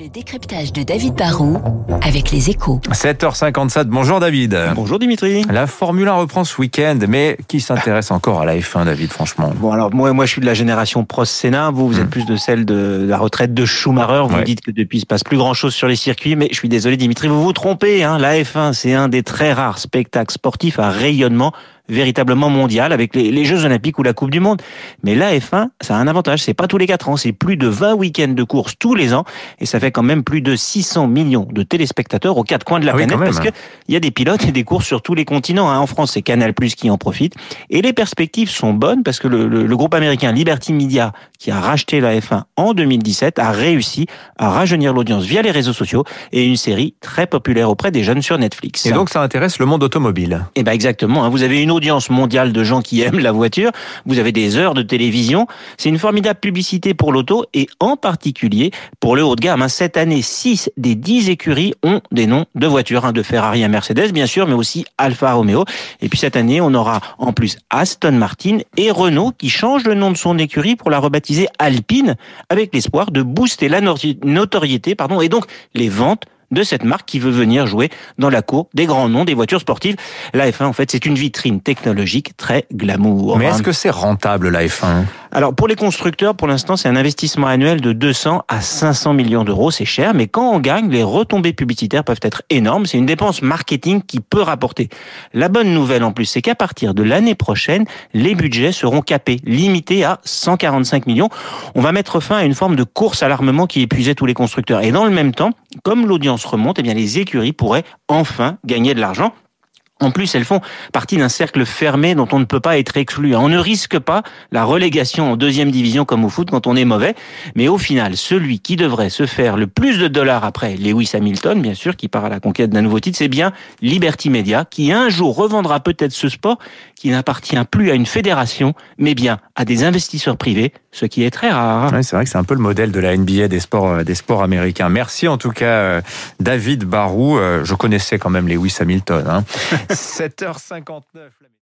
Le décryptage de David Barrault avec les échos. 7h57, bonjour David. Bonjour Dimitri. La Formule 1 reprend ce week-end, mais qui s'intéresse encore à la F1, David, franchement? Bon alors moi, moi je suis de la génération Prost Senna, vous vous êtes plus de celle de la retraite de Schumacher, vous Ouais. dites que depuis il se passe plus grand chose sur les circuits, mais je suis désolé Dimitri, vous vous trompez, hein. la F1 c'est un des très rares spectacles sportifs à rayonnement véritablement mondial avec les, les Jeux Olympiques ou la Coupe du Monde. Mais la F1, ça a un avantage, c'est pas tous les quatre ans, c'est plus de 20 week-ends de course tous les ans et ça fait quand même plus de 600 millions de téléspectateurs aux quatre coins de la Ah oui, planète même. parce que il y a des pilotes et des courses sur tous les continents. hein. En France, c'est Canal Plus qui en profite et les perspectives sont bonnes parce que le, le- le groupe américain Liberty Media, qui a racheté la F1 en 2017, a réussi à rajeunir l'audience via les réseaux sociaux et une série très populaire auprès des jeunes sur Netflix. Et donc ça intéresse le monde automobile. Eh ben exactement. hein. Vous avez une audience mondiale de gens qui aiment la voiture. Vous avez des heures de télévision. C'est une formidable publicité pour l'auto et en particulier pour le haut de gamme. hein. Cette année, 6 des 10 écuries ont des noms de voitures, hein, de Ferrari à Mercedes bien sûr, mais aussi Alfa Romeo. Et puis cette année, on aura en plus Aston Martin et Renault qui changent le nom de son écurie pour la rebaptiser Alpine, avec l'espoir de booster la notoriété, pardon, et donc les ventes de cette marque qui veut venir jouer dans la cour des grands noms des voitures sportives. La F1, en fait, c'est une vitrine technologique très glamour. Mais est-ce que c'est rentable la F1 Alors, pour les constructeurs, pour l'instant, c'est un investissement annuel de 200 à 500 millions d'euros. C'est cher, mais quand on gagne, les retombées publicitaires peuvent être énormes. C'est une dépense marketing qui peut rapporter. La bonne nouvelle, en plus, c'est qu'à partir de l'année prochaine, les budgets seront capés, limités à 145 millions. On va mettre fin à une forme de course à l'armement qui épuisait tous les constructeurs. Et dans le même temps, comme l'audience remonte, eh bien, les écuries pourraient enfin gagner de l'argent. En plus, elles font partie d'un cercle fermé dont on ne peut pas être exclu. On ne risque pas la relégation en deuxième division comme au foot quand on est mauvais. Mais au final, celui qui devrait se faire le plus de dollars après Lewis Hamilton, bien sûr, qui part à la conquête d'un nouveau titre, c'est bien Liberty Media, qui un jour revendra peut-être ce sport qui n'appartient plus à une fédération, mais bien à des investisseurs privés, ce qui est très rare. Ouais, C'est vrai que c'est un peu le modèle de la NBA des sports, euh, des sports américains. Merci en tout cas euh, David Barou. Euh, Je connaissais quand même Lewis Hamilton. Hein. 7h59.